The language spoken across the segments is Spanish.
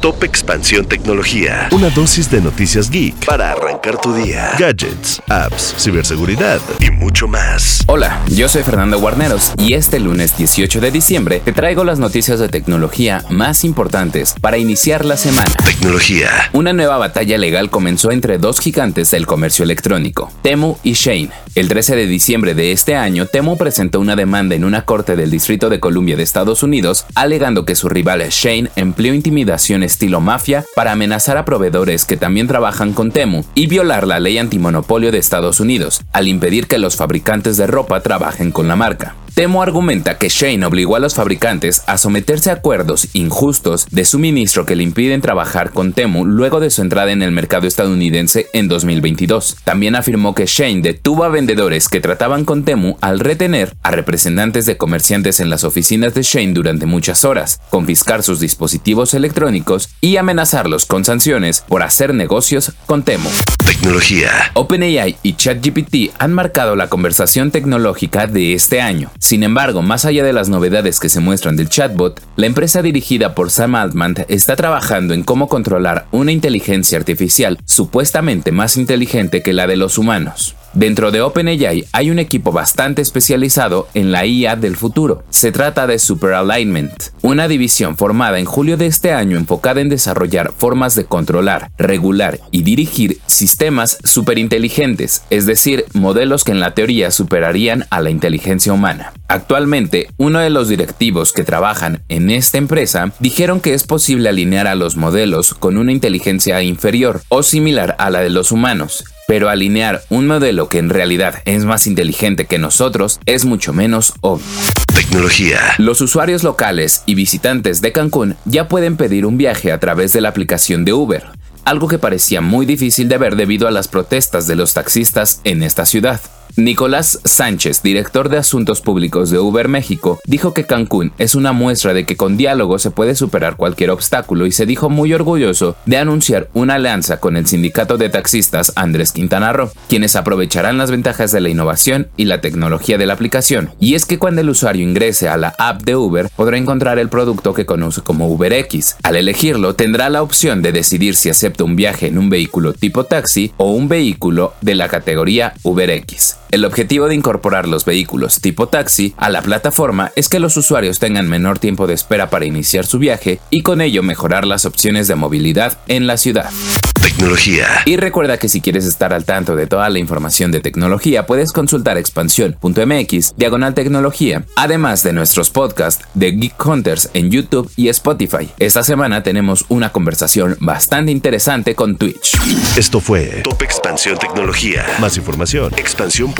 Top Expansión Tecnología. Una dosis de noticias geek para arrancar tu día. Gadgets, apps, ciberseguridad y mucho más. Hola, yo soy Fernando Guarneros y este lunes 18 de diciembre te traigo las noticias de tecnología más importantes para iniciar la semana. Tecnología. Una nueva batalla legal comenzó entre dos gigantes del comercio electrónico, Temu y Shane. El 13 de diciembre de este año, Temu presentó una demanda en una corte del Distrito de Columbia de Estados Unidos, alegando que su rival Shane empleó intimidación estilo mafia para amenazar a proveedores que también trabajan con Temu y violar la ley antimonopolio de Estados Unidos, al impedir que los fabricantes de ropa trabajen con la marca. Temo argumenta que Shane obligó a los fabricantes a someterse a acuerdos injustos de suministro que le impiden trabajar con Temu luego de su entrada en el mercado estadounidense en 2022. También afirmó que Shane detuvo a vendedores que trataban con Temu al retener a representantes de comerciantes en las oficinas de Shane durante muchas horas, confiscar sus dispositivos electrónicos y amenazarlos con sanciones por hacer negocios con Temu. Tecnología. OpenAI y ChatGPT han marcado la conversación tecnológica de este año. Sin embargo, más allá de las novedades que se muestran del chatbot, la empresa dirigida por Sam Altman está trabajando en cómo controlar una inteligencia artificial supuestamente más inteligente que la de los humanos. Dentro de OpenAI hay un equipo bastante especializado en la IA del futuro. Se trata de Super Alignment, una división formada en julio de este año enfocada en desarrollar formas de controlar, regular y dirigir sistemas superinteligentes, es decir, modelos que en la teoría superarían a la inteligencia humana. Actualmente, uno de los directivos que trabajan en esta empresa dijeron que es posible alinear a los modelos con una inteligencia inferior o similar a la de los humanos, pero alinear un modelo que en realidad es más inteligente que nosotros es mucho menos obvio. Tecnología. Los usuarios locales y visitantes de Cancún ya pueden pedir un viaje a través de la aplicación de Uber, algo que parecía muy difícil de ver debido a las protestas de los taxistas en esta ciudad. Nicolás Sánchez, director de Asuntos Públicos de Uber México, dijo que Cancún es una muestra de que con diálogo se puede superar cualquier obstáculo y se dijo muy orgulloso de anunciar una alianza con el sindicato de taxistas Andrés Quintana Roo, quienes aprovecharán las ventajas de la innovación y la tecnología de la aplicación. Y es que cuando el usuario ingrese a la app de Uber podrá encontrar el producto que conoce como UberX. Al elegirlo tendrá la opción de decidir si acepta un viaje en un vehículo tipo taxi o un vehículo de la categoría UberX. El objetivo de incorporar los vehículos tipo taxi a la plataforma es que los usuarios tengan menor tiempo de espera para iniciar su viaje y con ello mejorar las opciones de movilidad en la ciudad. Tecnología. Y recuerda que si quieres estar al tanto de toda la información de tecnología, puedes consultar expansión.mx, diagonal tecnología, además de nuestros podcasts de Geek Hunters en YouTube y Spotify. Esta semana tenemos una conversación bastante interesante con Twitch. Esto fue Top Expansión Tecnología. Más información. Expansión.mx,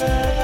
Bye.